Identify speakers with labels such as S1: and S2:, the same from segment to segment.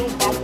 S1: Thank you.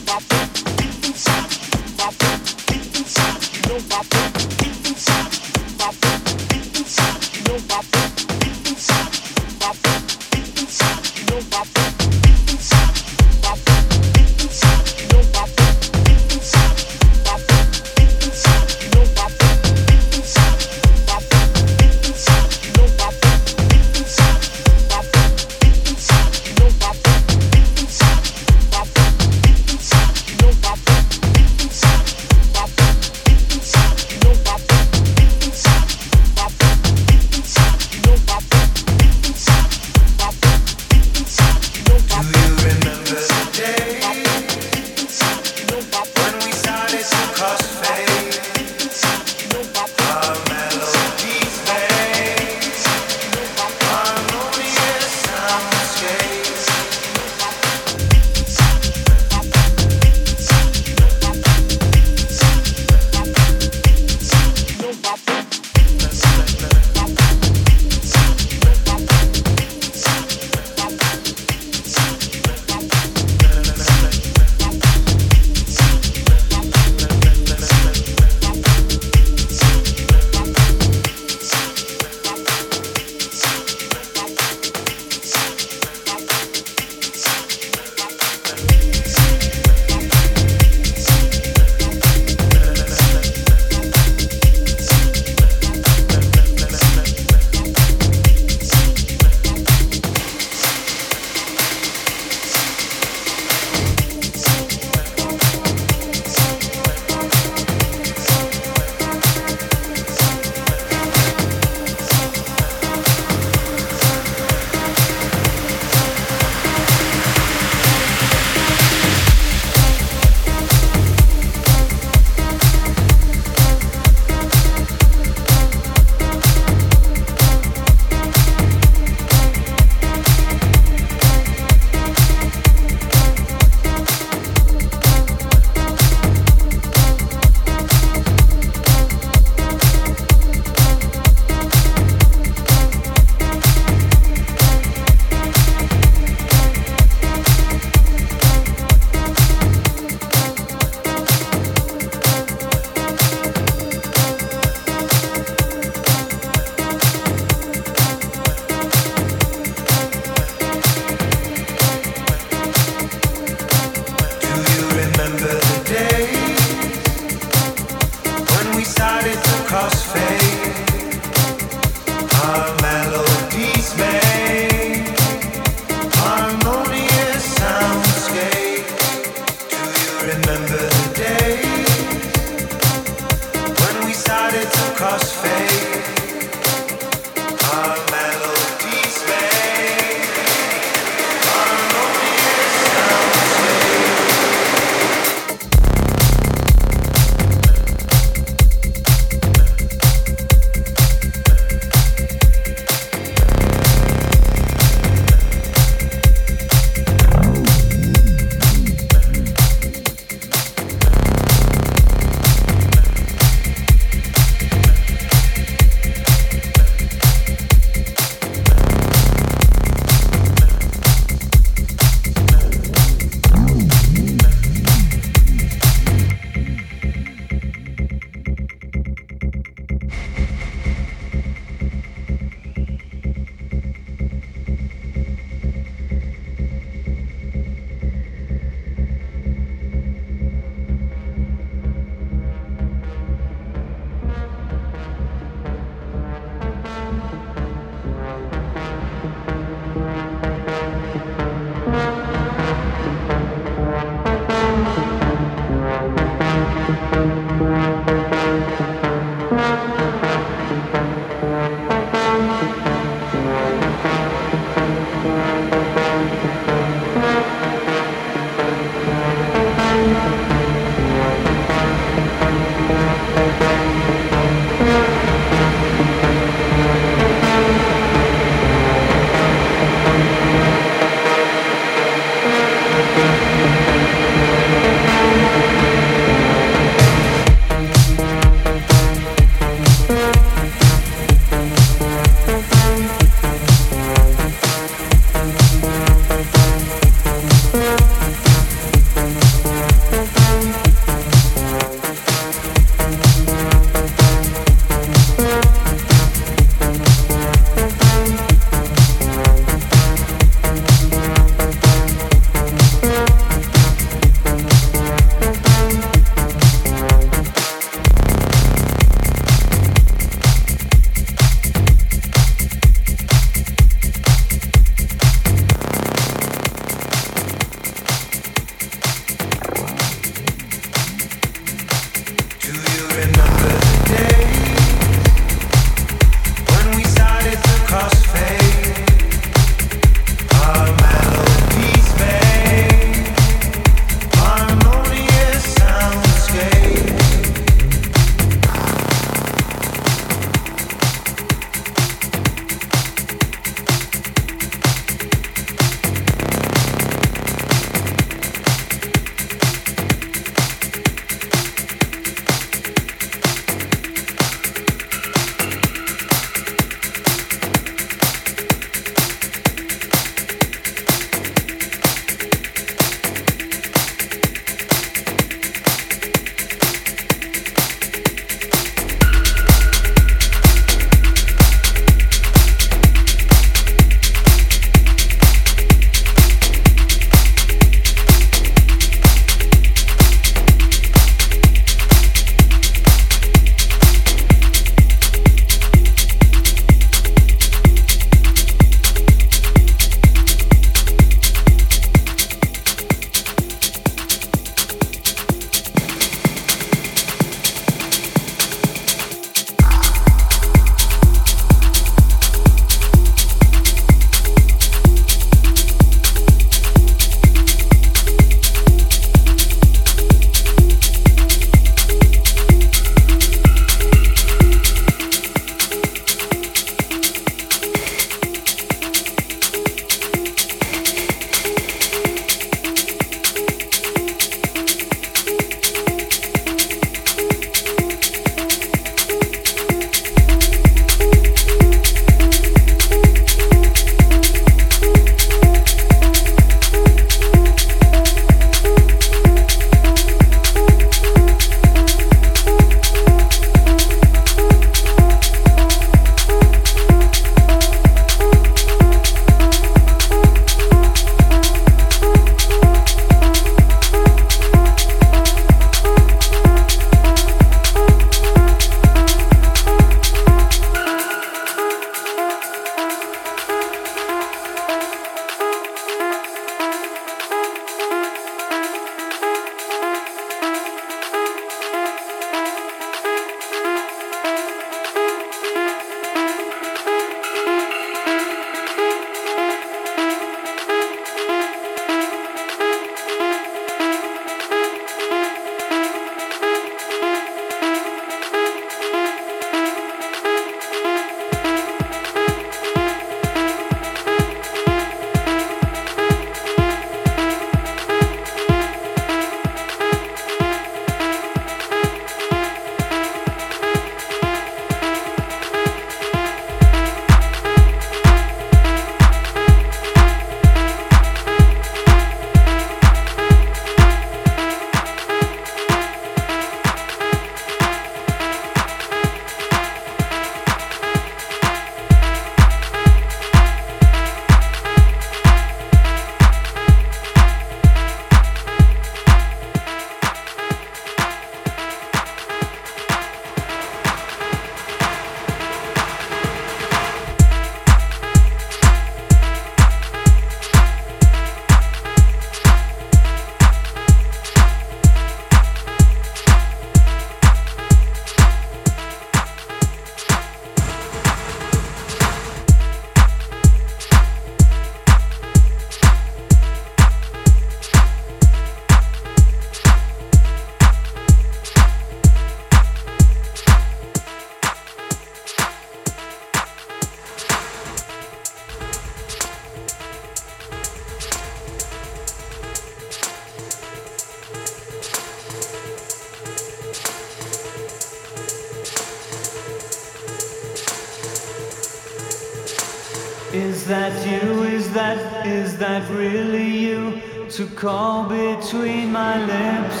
S2: that you? Is that is that really you? To call between my lips,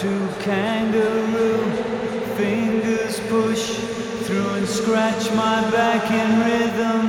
S2: to kangaroo fingers push through and scratch my back in rhythm.